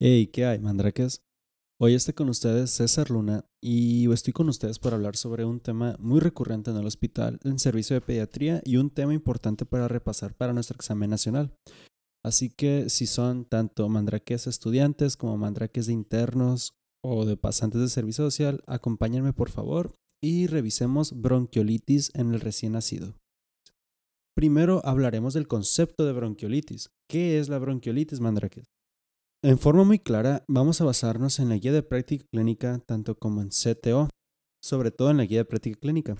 Hey, ¿qué hay, mandrakes? Hoy estoy con ustedes César Luna y estoy con ustedes para hablar sobre un tema muy recurrente en el hospital, en servicio de pediatría y un tema importante para repasar para nuestro examen nacional. Así que si son tanto mandraques estudiantes como mandraques de internos o de pasantes de servicio social, acompáñenme por favor y revisemos bronquiolitis en el recién nacido. Primero hablaremos del concepto de bronquiolitis. ¿Qué es la bronquiolitis, mandraques? En forma muy clara, vamos a basarnos en la guía de práctica clínica, tanto como en CTO, sobre todo en la guía de práctica clínica.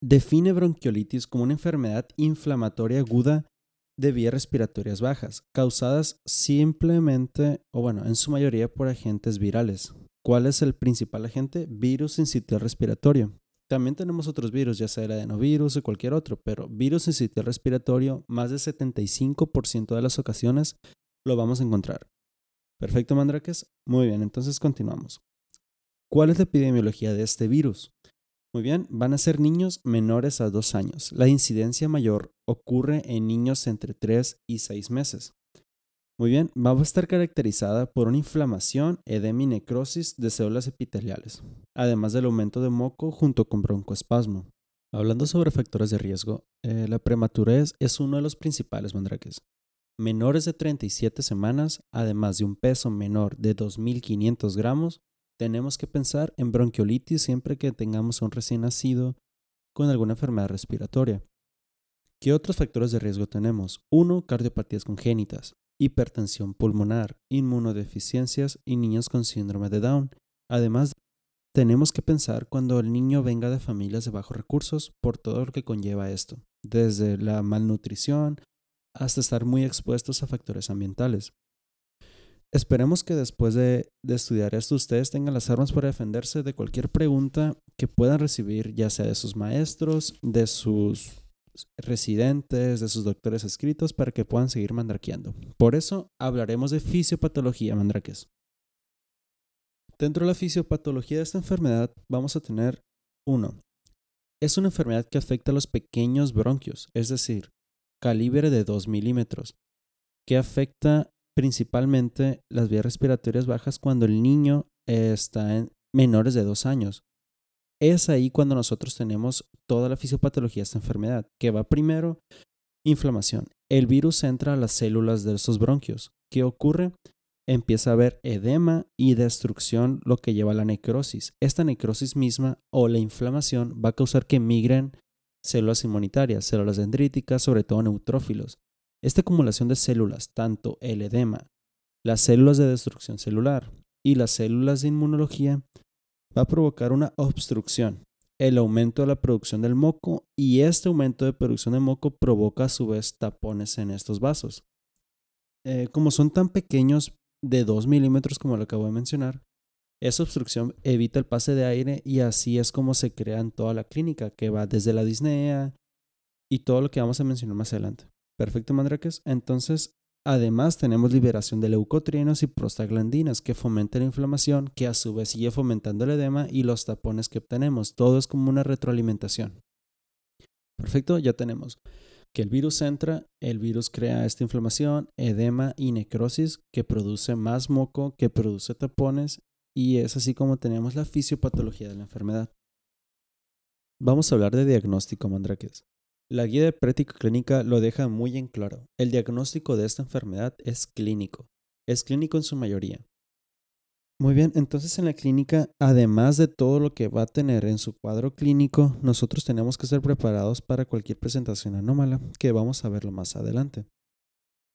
Define bronquiolitis como una enfermedad inflamatoria aguda de vías respiratorias bajas, causadas simplemente, o bueno, en su mayoría por agentes virales. ¿Cuál es el principal agente? Virus incitial respiratorio. También tenemos otros virus, ya sea el adenovirus o cualquier otro, pero virus incitial respiratorio, más del 75% de las ocasiones lo vamos a encontrar. Perfecto, mandrakes. Muy bien, entonces continuamos. ¿Cuál es la epidemiología de este virus? Muy bien, van a ser niños menores a dos años. La incidencia mayor ocurre en niños entre 3 y 6 meses. Muy bien, va a estar caracterizada por una inflamación, edema y necrosis de células epiteliales, además del aumento de moco junto con broncoespasmo. Hablando sobre factores de riesgo, eh, la prematurez es uno de los principales mandrakes menores de 37 semanas, además de un peso menor de 2.500 gramos, tenemos que pensar en bronquiolitis siempre que tengamos un recién nacido con alguna enfermedad respiratoria. ¿Qué otros factores de riesgo tenemos? Uno, Cardiopatías congénitas, hipertensión pulmonar, inmunodeficiencias y niños con síndrome de Down. Además, tenemos que pensar cuando el niño venga de familias de bajos recursos por todo lo que conlleva esto, desde la malnutrición hasta estar muy expuestos a factores ambientales. Esperemos que después de, estudiar esto ustedes tengan las armas para defenderse de cualquier pregunta que puedan recibir, ya sea de sus maestros, de sus residentes, de sus doctores escritos, para que puedan seguir mandraqueando. Por eso hablaremos de fisiopatología, mandraques. Dentro de la fisiopatología de esta enfermedad vamos a tener uno. Es una enfermedad que afecta a los pequeños bronquios, es decir, calibre de 2 milímetros, que afecta principalmente las vías respiratorias bajas cuando el niño está en menores de 2 años. Es ahí cuando nosotros tenemos toda la fisiopatología de esta enfermedad, que va primero inflamación. El virus entra a las células de esos bronquios. ¿Qué ocurre? Empieza a haber edema y destrucción, lo que lleva a la necrosis. Esta necrosis misma o la inflamación va a causar que migren células inmunitarias, células dendríticas, sobre todo neutrófilos. Esta acumulación de células, tanto el edema, las células de destrucción celular y las células de inmunología, va a provocar una obstrucción, el aumento de la producción del moco y este aumento de producción de moco provoca a su vez tapones en estos vasos. Eh, como son tan pequeños de 2 milímetros como lo acabo de mencionar, esa obstrucción evita el pase de aire y así es como se crea en toda la clínica, que va desde la disnea y todo lo que vamos a mencionar más adelante. Perfecto, mandrakes. Entonces, además tenemos liberación de leucotrienos y prostaglandinas que fomentan la inflamación, que a su vez sigue fomentando el edema y los tapones que obtenemos. Todo es como una retroalimentación. Perfecto, ya tenemos que el virus entra, el virus crea esta inflamación, edema y necrosis que produce más moco, que produce tapones y es así como tenemos la fisiopatología de la enfermedad. Vamos a hablar de diagnóstico, mandrakes. La guía de práctica clínica lo deja muy en claro. El diagnóstico de esta enfermedad es clínico. Es clínico en su mayoría. Muy bien, entonces en la clínica, además de todo lo que va a tener en su cuadro clínico, nosotros tenemos que ser preparados para cualquier presentación anómala, que vamos a verlo más adelante.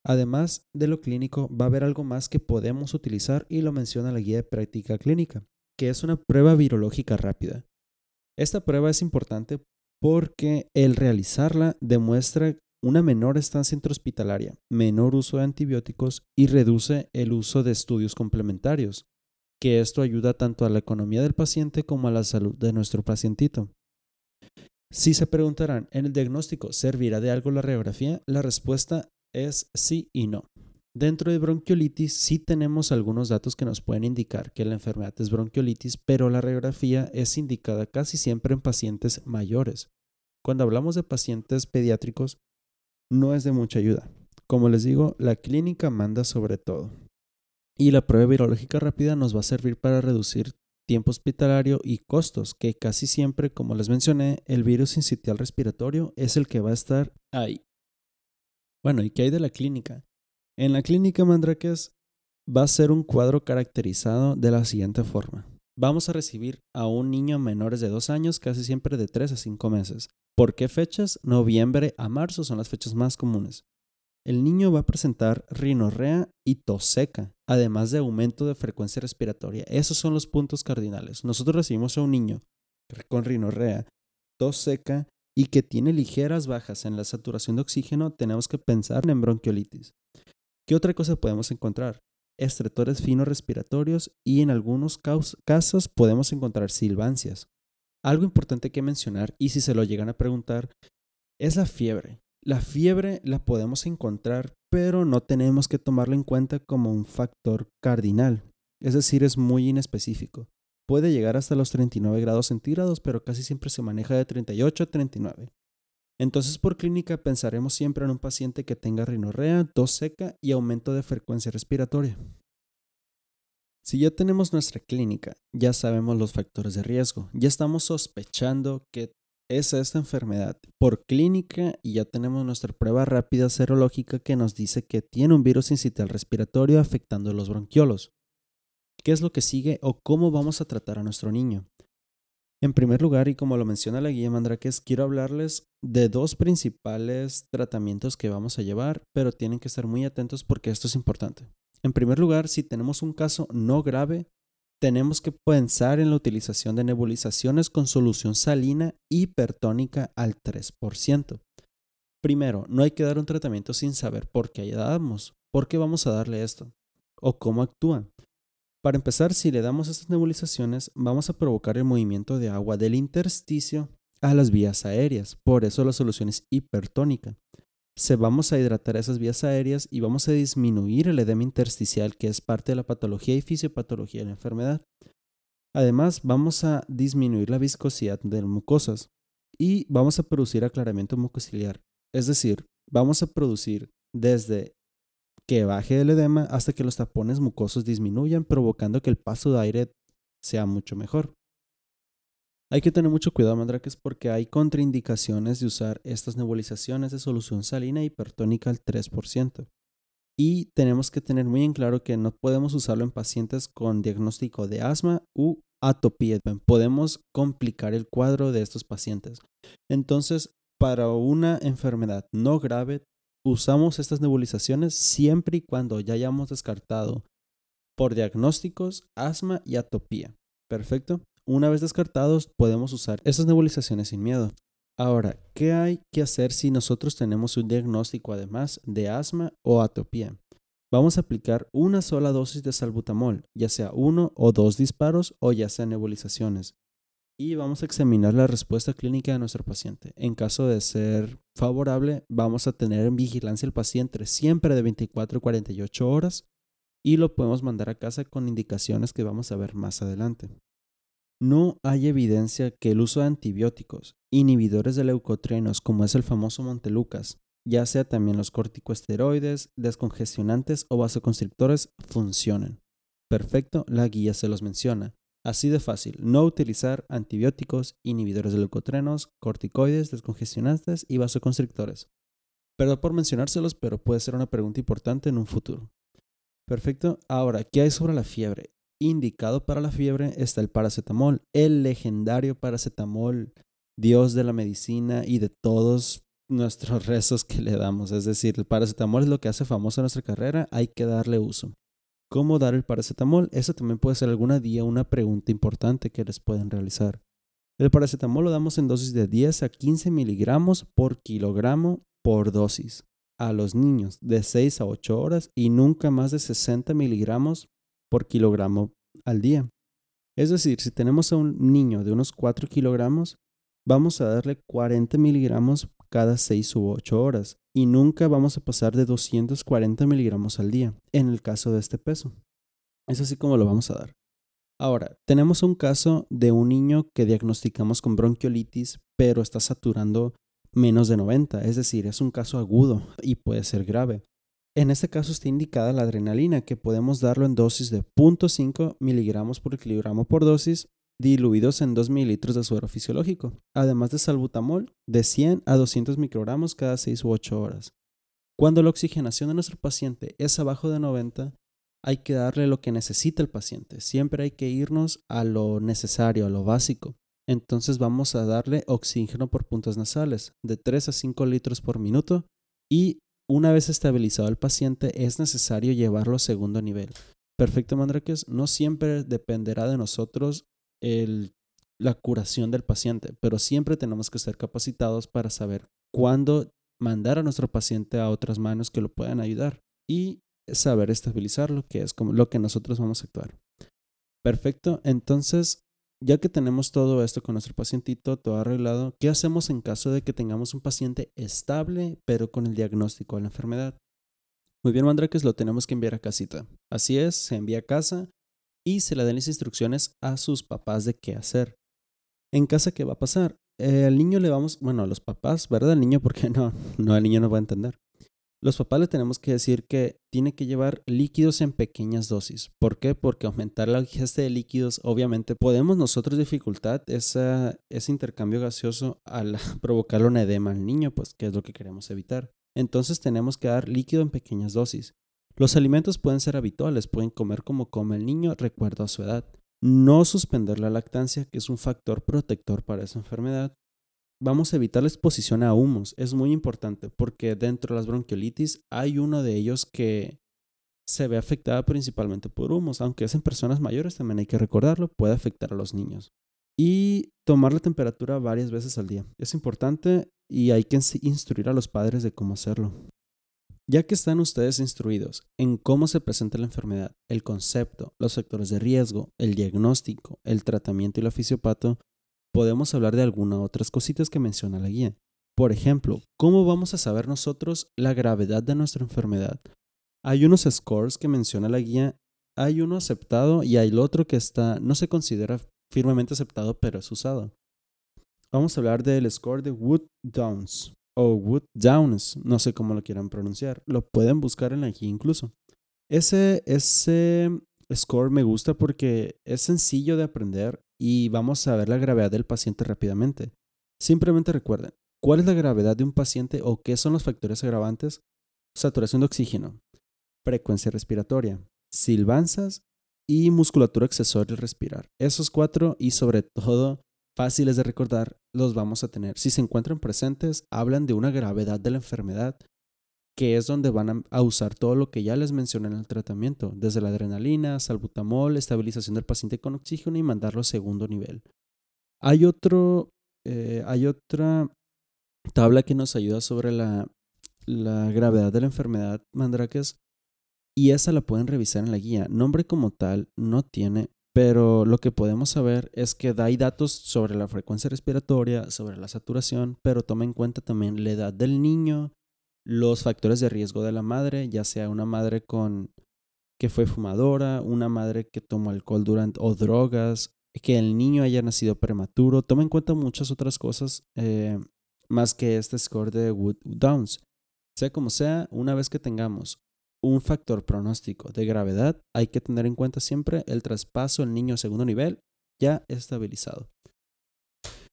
Además de lo clínico, va a haber algo más que podemos utilizar y lo menciona la guía de práctica clínica, que es una prueba virológica rápida. Esta prueba es importante porque el realizarla demuestra una menor estancia intrahospitalaria, menor uso de antibióticos y reduce el uso de estudios complementarios, que esto ayuda tanto a la economía del paciente como a la salud de nuestro pacientito. Si se preguntarán, ¿en el diagnóstico servirá de algo la radiografía? La respuesta es sí y no. Dentro de bronquiolitis sí tenemos algunos datos que nos pueden indicar que la enfermedad es bronquiolitis, pero la radiografía es indicada casi siempre en pacientes mayores. Cuando hablamos de pacientes pediátricos, no es de mucha ayuda. Como les digo, la clínica manda sobre todo. Y la prueba virológica rápida nos va a servir para reducir tiempo hospitalario y costos, que casi siempre, como les mencioné, el virus incitial respiratorio es el que va a estar ahí. Bueno, ¿y qué hay de la clínica? En la clínica Mandrakes va a ser un cuadro caracterizado de la siguiente forma. Vamos a recibir a un niño menores de dos años, casi siempre de 3 a 5 meses. ¿Por qué fechas? Noviembre a marzo son las fechas más comunes. El niño va a presentar rinorrea y tos seca, además de aumento de frecuencia respiratoria. Esos son los puntos cardinales. Nosotros recibimos a un niño con rinorrea, tos seca y que tiene ligeras bajas en la saturación de oxígeno, tenemos que pensar en bronquiolitis. ¿Qué otra cosa podemos encontrar? Estretores finos respiratorios y en algunos casos podemos encontrar silbancias. Algo importante que mencionar, y si se lo llegan a preguntar, es la fiebre. La fiebre la podemos encontrar, pero no tenemos que tomarla en cuenta como un factor cardinal. Es decir, es muy inespecífico. Puede llegar hasta los 39 grados centígrados, pero casi siempre se maneja de 38 a 39. Entonces, por clínica pensaremos siempre en un paciente que tenga rinorrea, tos seca y aumento de frecuencia respiratoria. Si ya tenemos nuestra clínica, ya sabemos los factores de riesgo, ya estamos sospechando que es esta enfermedad por clínica y ya tenemos nuestra prueba rápida serológica que nos dice que tiene un virus incital respiratorio afectando los bronquiolos. ¿Qué es lo que sigue o cómo vamos a tratar a nuestro niño? En primer lugar, y como lo menciona la guía Mandrakes, quiero hablarles de dos principales tratamientos que vamos a llevar, pero tienen que estar muy atentos porque esto es importante. En primer lugar, si tenemos un caso no grave, tenemos que pensar en la utilización de nebulizaciones con solución salina hipertónica al 3%. Primero, no hay que dar un tratamiento sin saber por qué damos, por qué vamos a darle esto o cómo actúa. Para empezar, si le damos estas nebulizaciones, vamos a provocar el movimiento de agua del intersticio a las vías aéreas. Por eso la solución es hipertónica. Se vamos a hidratar esas vías aéreas y vamos a disminuir el edema intersticial, que es parte de la patología y fisiopatología de la enfermedad. Además, vamos a disminuir la viscosidad de las mucosas y vamos a producir aclaramiento mucociliar. Es decir, vamos a producir desde que baje el edema hasta que los tapones mucosos disminuyan, provocando que el paso de aire sea mucho mejor. Hay que tener mucho cuidado, mandrakes, porque hay contraindicaciones de usar estas nebulizaciones de solución salina hipertónica al 3%. Y tenemos que tener muy en claro que no podemos usarlo en pacientes con diagnóstico de asma u atopía. Podemos complicar el cuadro de estos pacientes. Entonces, para una enfermedad no grave, usamos estas nebulizaciones siempre y cuando ya hayamos descartado por diagnósticos asma y atopía. Perfecto. Una vez descartados, podemos usar estas nebulizaciones sin miedo. Ahora, ¿qué hay que hacer si nosotros tenemos un diagnóstico además de asma o atopía? Vamos a aplicar una sola dosis de salbutamol, ya sea uno o dos disparos o ya sea nebulizaciones y vamos a examinar la respuesta clínica de nuestro paciente. En caso de ser favorable, vamos a tener en vigilancia al paciente siempre de 24 a 48 horas y lo podemos mandar a casa con indicaciones que vamos a ver más adelante. No hay evidencia que el uso de antibióticos, inhibidores de leucotrenos como es el famoso Montelucas, ya sea también los corticosteroides, descongestionantes o vasoconstrictores, funcionen. Perfecto, la guía se los menciona. Así de fácil, no utilizar antibióticos, inhibidores de leucotrenos, corticoides, descongestionantes y vasoconstrictores. Perdón por mencionárselos, pero puede ser una pregunta importante en un futuro. Perfecto. Ahora, ¿qué hay sobre la fiebre? Indicado para la fiebre está el paracetamol, el legendario paracetamol, dios de la medicina y de todos nuestros rezos que le damos. Es decir, el paracetamol es lo que hace famosa nuestra carrera, hay que darle uso. ¿Cómo dar el paracetamol? Eso también puede ser alguna día una pregunta importante que les pueden realizar. El paracetamol lo damos en dosis de 10 a 15 miligramos por kilogramo por dosis a los niños de 6 a 8 horas y nunca más de 60 miligramos por kilogramo al día. Es decir, si tenemos a un niño de unos 4 kilogramos, vamos a darle 40 miligramos cada 6 u 8 horas y nunca vamos a pasar de 240 miligramos al día en el caso de este peso. Es así como lo vamos a dar. Ahora, tenemos un caso de un niño que diagnosticamos con bronquiolitis, pero está saturando menos de 90, es decir, es un caso agudo y puede ser grave. En este caso está indicada la adrenalina, que podemos darlo en dosis de 0.5 miligramos por kilogramo por dosis, diluidos en 2 mililitros de suero fisiológico, además de salbutamol de 100 a 200 microgramos cada 6 u 8 horas. Cuando la oxigenación de nuestro paciente es abajo de 90, hay que darle lo que necesita el paciente. Siempre hay que irnos a lo necesario, a lo básico. Entonces vamos a darle oxígeno por puntos nasales de 3 a 5 litros por minuto y una vez estabilizado el paciente es necesario llevarlo a segundo nivel. Perfecto, Mandraques. No siempre dependerá de nosotros la curación del paciente, pero siempre tenemos que ser capacitados para saber cuándo mandar a nuestro paciente a otras manos que lo puedan ayudar y saber estabilizarlo, que es como lo que nosotros vamos a actuar. Perfecto. Entonces, ya que tenemos todo esto con nuestro pacientito, todo arreglado, ¿qué hacemos en caso de que tengamos un paciente estable, pero con el diagnóstico de la enfermedad? Muy bien, Mandrakes, lo tenemos que enviar a casita. Así es, se envía a casa y se le dan las instrucciones a sus papás de qué hacer. En casa, ¿qué va a pasar? El al niño le vamos, bueno, a los papás, ¿verdad? El niño, porque no, no, el niño no va a entender. Los papás le tenemos que decir que tiene que llevar líquidos en pequeñas dosis. ¿Por qué? Porque aumentar la ingesta de líquidos, obviamente, podemos nosotros dificultar ese intercambio gaseoso al provocar un edema al niño, pues que es lo que queremos evitar. Entonces tenemos que dar líquido en pequeñas dosis. Los alimentos pueden ser habituales, pueden comer como come el niño, recuerdo a su edad. No suspender la lactancia, que es un factor protector para esa enfermedad vamos a evitar la exposición a humos. Es muy importante porque dentro de las bronquiolitis hay uno de ellos que se ve afectada principalmente por humos, aunque es en personas mayores, también hay que recordarlo, puede afectar a los niños. Y tomar la temperatura varias veces al día. Es importante y hay que instruir a los padres de cómo hacerlo. Ya que están ustedes instruidos en cómo se presenta la enfermedad, el concepto, los factores de riesgo, el diagnóstico, el tratamiento y el fisiopato, podemos hablar de algunas otras cositas que menciona la guía. Por ejemplo, ¿cómo vamos a saber nosotros la gravedad de nuestra enfermedad? Hay unos scores que menciona la guía, hay uno aceptado y hay el otro que está, no se considera firmemente aceptado, pero es usado. Vamos a hablar del score de Wood Downs o Wood Downs, no sé cómo lo quieran pronunciar, lo pueden buscar en la guía incluso. Ese, ese score me gusta porque es sencillo de aprender y vamos a ver la gravedad del paciente rápidamente. Simplemente recuerden, ¿cuál es la gravedad de un paciente o qué son los factores agravantes? Saturación de oxígeno, frecuencia respiratoria, silbanzas y musculatura accesoria al respirar. Esos cuatro y sobre todo fáciles de recordar los vamos a tener. Si se encuentran presentes, hablan de una gravedad de la enfermedad que es donde van a usar todo lo que ya les mencioné en el tratamiento, desde la adrenalina, salbutamol, estabilización del paciente con oxígeno y mandarlo a segundo nivel. Hay, otro, eh, hay otra tabla que nos ayuda sobre la, la gravedad de la enfermedad mandráqueas y esa la pueden revisar en la guía. Nombre como tal no tiene, pero lo que podemos saber es que da datos sobre la frecuencia respiratoria, sobre la saturación, pero toma en cuenta también la edad del niño, los factores de riesgo de la madre, ya sea una madre con que fue fumadora, una madre que tomó alcohol durante o drogas, que el niño haya nacido prematuro. Toma en cuenta muchas otras cosas eh, más que este score de Wood Downs. Sea como sea, una vez que tengamos un factor pronóstico de gravedad, hay que tener en cuenta siempre el traspaso del niño a segundo nivel ya estabilizado.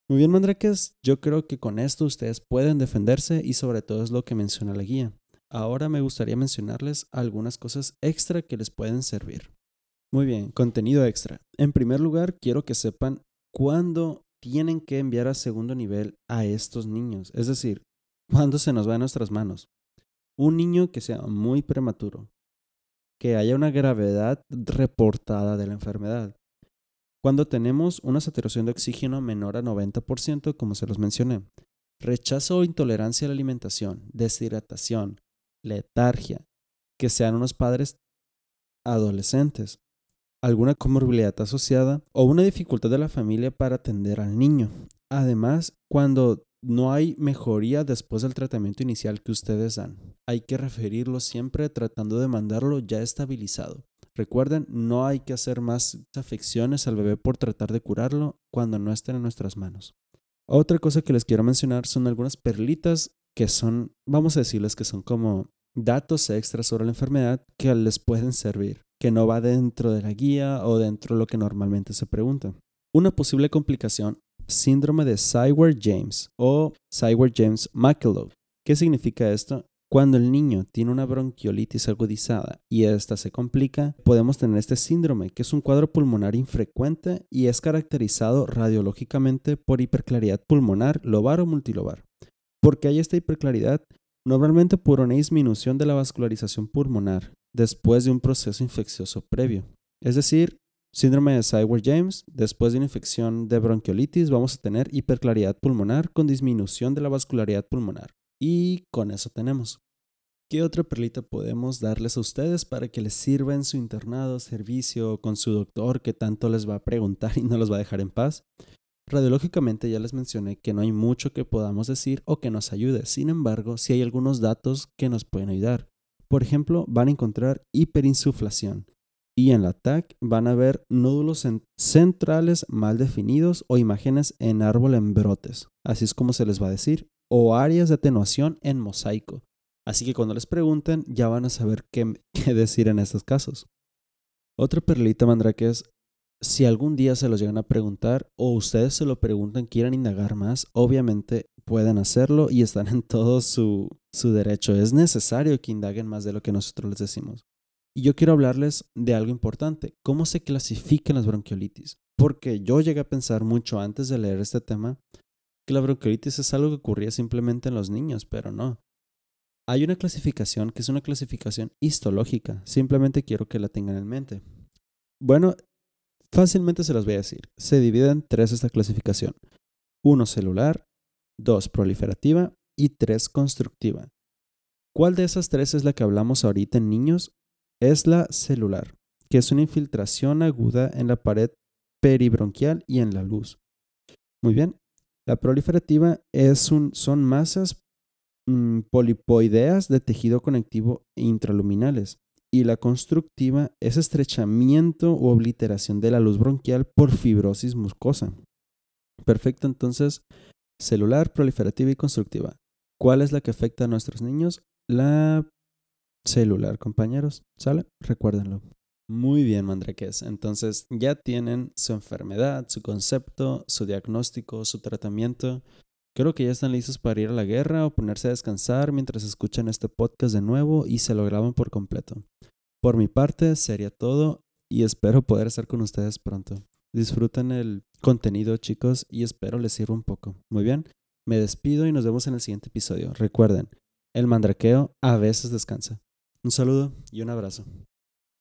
Muy bien, Mandraques, yo creo que con esto ustedes pueden defenderse y sobre todo es lo que menciona la guía. Ahora me gustaría mencionarles algunas cosas extra que les pueden servir. Muy bien, contenido extra. En primer lugar, quiero que sepan cuándo tienen que enviar a segundo nivel a estos niños, es decir, cuándo se nos va a nuestras manos. Un niño que sea muy prematuro, que haya una gravedad reportada de la enfermedad, cuando tenemos una saturación de oxígeno menor a 90%, como se los mencioné. Rechazo o intolerancia a la alimentación, deshidratación, letargia, que sean unos padres adolescentes, alguna comorbilidad asociada o una dificultad de la familia para atender al niño. Además, cuando no hay mejoría después del tratamiento inicial que ustedes dan, hay que referirlo siempre tratando de mandarlo ya estabilizado. Recuerden, no hay que hacer más afecciones al bebé por tratar de curarlo cuando no estén en nuestras manos. Otra cosa que les quiero mencionar son algunas perlitas que son, vamos a decirles que son como datos extras sobre la enfermedad que les pueden servir, que no va dentro de la guía o dentro de lo que normalmente se pregunta. Una posible complicación, síndrome de Cyward-James o Cyward-James-Makelow. ¿Qué significa esto? Cuando el niño tiene una bronquiolitis agudizada y esta se complica, podemos tener este síndrome, que es un cuadro pulmonar infrecuente y es caracterizado radiológicamente por hiperclaridad pulmonar lobar o multilobar. ¿Por qué hay esta hiperclaridad? Normalmente por una disminución de la vascularización pulmonar después de un proceso infeccioso previo. Es decir, síndrome de Cyward-James, después de una infección de bronquiolitis vamos a tener hiperclaridad pulmonar con disminución de la vascularidad pulmonar. Y con eso tenemos. ¿Qué otra perlita podemos darles a ustedes para que les sirva en su internado, servicio, con su doctor que tanto les va a preguntar y no los va a dejar en paz? Radiológicamente ya les mencioné que no hay mucho que podamos decir o que nos ayude, sin embargo, sí hay algunos datos que nos pueden ayudar. Por ejemplo, van a encontrar hiperinsuflación y en la TAC van a ver nódulos centrales mal definidos o imágenes en árbol en brotes, así es como se les va a decir, o áreas de atenuación en mosaico. Así que cuando les pregunten ya van a saber qué, decir en estos casos. Otra perlita mandrake es si algún día se los llegan a preguntar o ustedes se lo preguntan, quieran indagar más, obviamente pueden hacerlo y están en todo su, su derecho. Es necesario que indaguen más de lo que nosotros les decimos. Y yo quiero hablarles de algo importante, cómo se clasifican las bronquiolitis. Porque yo llegué a pensar mucho antes de leer este tema que la bronquiolitis es algo que ocurría simplemente en los niños, pero no. Hay una clasificación que es una clasificación histológica, simplemente quiero que la tengan en mente. Bueno, Fácilmente se las voy a decir. Se divide en tres esta clasificación. Uno celular, dos proliferativa y tres constructiva. ¿Cuál de esas tres es la que hablamos ahorita en niños? Es la celular, que es una infiltración aguda en la pared peribronquial y en la luz. Muy bien. La proliferativa es un, son masas mm, polipoideas de tejido conectivo intraluminales y la constructiva es estrechamiento o obliteración de la luz bronquial por fibrosis muscosa. Perfecto, entonces, celular, proliferativa y constructiva. ¿Cuál es la que afecta a nuestros niños? La celular, compañeros. ¿Sale? Recuérdenlo. Muy bien, mandraques. Entonces ya tienen su enfermedad, su concepto, su diagnóstico, su tratamiento. Creo que ya están listos para ir a la guerra o ponerse a descansar mientras escuchan este podcast de nuevo y se lo graban por completo. Por mi parte, sería todo y espero poder estar con ustedes pronto. Disfruten el contenido, chicos, y espero les sirva un poco. Muy bien, me despido y nos vemos en el siguiente episodio. Recuerden, el mandraqueo a veces descansa. Un saludo y un abrazo.